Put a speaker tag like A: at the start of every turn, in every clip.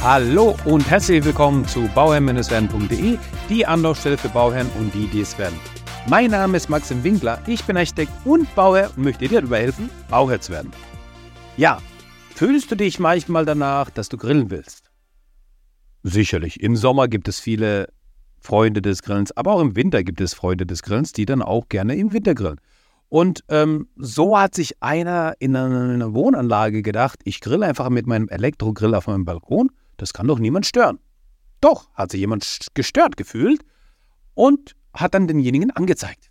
A: Hallo und herzlich willkommen zu bauherrn-werden.de, die Anlaufstelle für Bauherren und die, die es werden. Mein Name ist Maxim Winkler, ich bin Architekt und Bauherr und möchte dir dabei helfen, Bauherr zu werden. Ja, fühlst du dich manchmal danach, dass du grillen willst? Sicherlich, im Sommer gibt es viele Freunde des Grillens, aber auch im Winter gibt es Freunde des Grillens, die dann auch gerne im Winter grillen. Und ähm, so hat sich einer in einer Wohnanlage gedacht, ich grille einfach mit meinem Elektrogrill auf meinem Balkon das kann doch niemand stören. Doch, hat sich jemand gestört gefühlt und hat dann denjenigen angezeigt.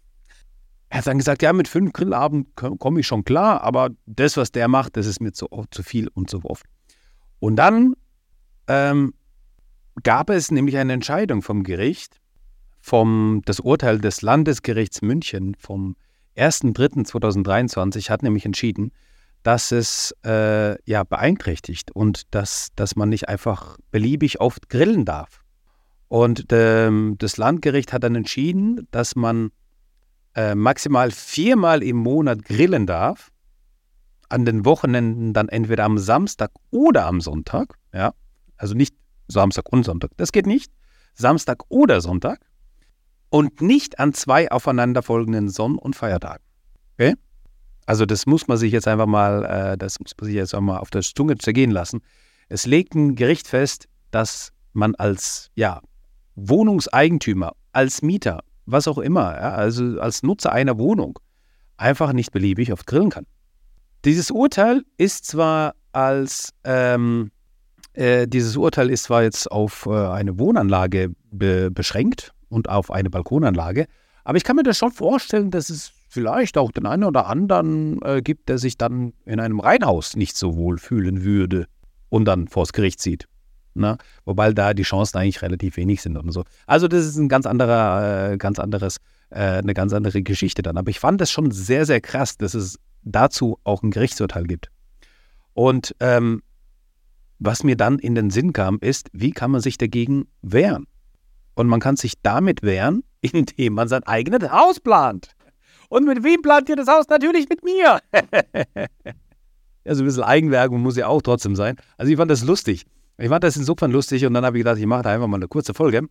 A: Er hat dann gesagt, ja, mit fünf Grillabend komme ich schon klar, aber das, was der macht, das ist mir zu, zu viel und zu oft. Und dann ähm, gab es nämlich eine Entscheidung vom Gericht, vom, das Urteil des Landesgerichts München vom 1.3.2023 hat nämlich entschieden, dass es äh, ja beeinträchtigt und dass, dass man nicht einfach beliebig oft grillen darf. Und ähm, das Landgericht hat dann entschieden, dass man äh, maximal viermal im Monat grillen darf. An den Wochenenden dann entweder am Samstag oder am Sonntag. Ja, also nicht Samstag und Sonntag. Das geht nicht. Samstag oder Sonntag. Und nicht an zwei aufeinanderfolgenden Sonn- und Feiertagen. Okay? Also das muss man sich jetzt einfach mal, äh, das muss man sich jetzt auch mal auf der Zunge zergehen lassen. Es legt ein Gericht fest, dass man als ja, Wohnungseigentümer, als Mieter, was auch immer, ja, also als Nutzer einer Wohnung, einfach nicht beliebig oft grillen kann. Dieses Urteil ist zwar als ähm, äh, dieses Urteil ist zwar jetzt auf äh, eine Wohnanlage be beschränkt und auf eine Balkonanlage, aber ich kann mir das schon vorstellen, dass es vielleicht auch den einen oder anderen äh, gibt, der sich dann in einem Reihenhaus nicht so wohl fühlen würde und dann vors Gericht zieht. Ne? Wobei da die Chancen eigentlich relativ wenig sind und so. Also das ist ein ganz anderer, äh, ganz anderes, äh, eine ganz andere Geschichte dann. Aber ich fand es schon sehr, sehr krass, dass es dazu auch ein Gerichtsurteil gibt. Und ähm, was mir dann in den Sinn kam, ist, wie kann man sich dagegen wehren? Und man kann sich damit wehren, indem man sein eigenes Haus plant. Und mit wem plant ihr das Haus? Natürlich mit mir. also ein bisschen Eigenwerbung muss ja auch trotzdem sein. Also ich fand das lustig. Ich fand das insofern lustig und dann habe ich gedacht, ich mache da einfach mal eine kurze Folge,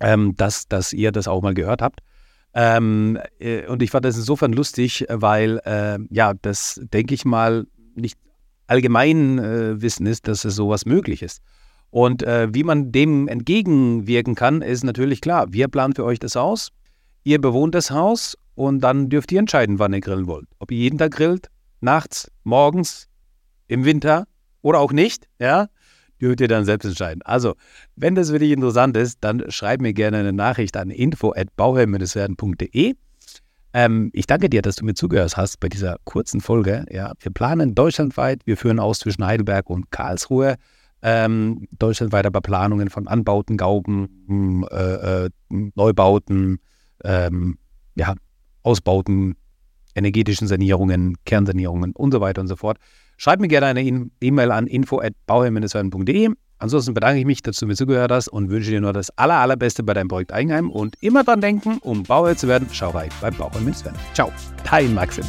A: ähm, dass, dass ihr das auch mal gehört habt. Ähm, äh, und ich fand das insofern lustig, weil, äh, ja, das, denke ich mal, nicht allgemein äh, Wissen ist, dass es sowas möglich ist. Und äh, wie man dem entgegenwirken kann, ist natürlich klar. Wir planen für euch das Haus. Ihr bewohnt das Haus und dann dürft ihr entscheiden, wann ihr grillen wollt. Ob ihr jeden Tag grillt, nachts, morgens, im Winter oder auch nicht, ja, dürft ihr dann selbst entscheiden. Also, wenn das für dich interessant ist, dann schreib mir gerne eine Nachricht an info@bauherr-werden.de. Ähm, ich danke dir, dass du mir zugehört hast bei dieser kurzen Folge. Ja, wir planen deutschlandweit, wir führen aus zwischen Heidelberg und Karlsruhe. Ähm, deutschlandweit aber Planungen von Anbauten, Gauben, äh, äh, Neubauten, ähm, ja, Ausbauten, energetischen Sanierungen, Kernsanierungen und so weiter und so fort. Schreib mir gerne eine E-Mail an info.bauherr-werden.de. Ansonsten bedanke ich mich, dass du mir zugehört hast und wünsche dir nur das aller, allerbeste bei deinem Projekt Eigenheim und immer dran denken, um Bauherr zu werden, schau rein beim Bauherr. Ciao, dein Maxim.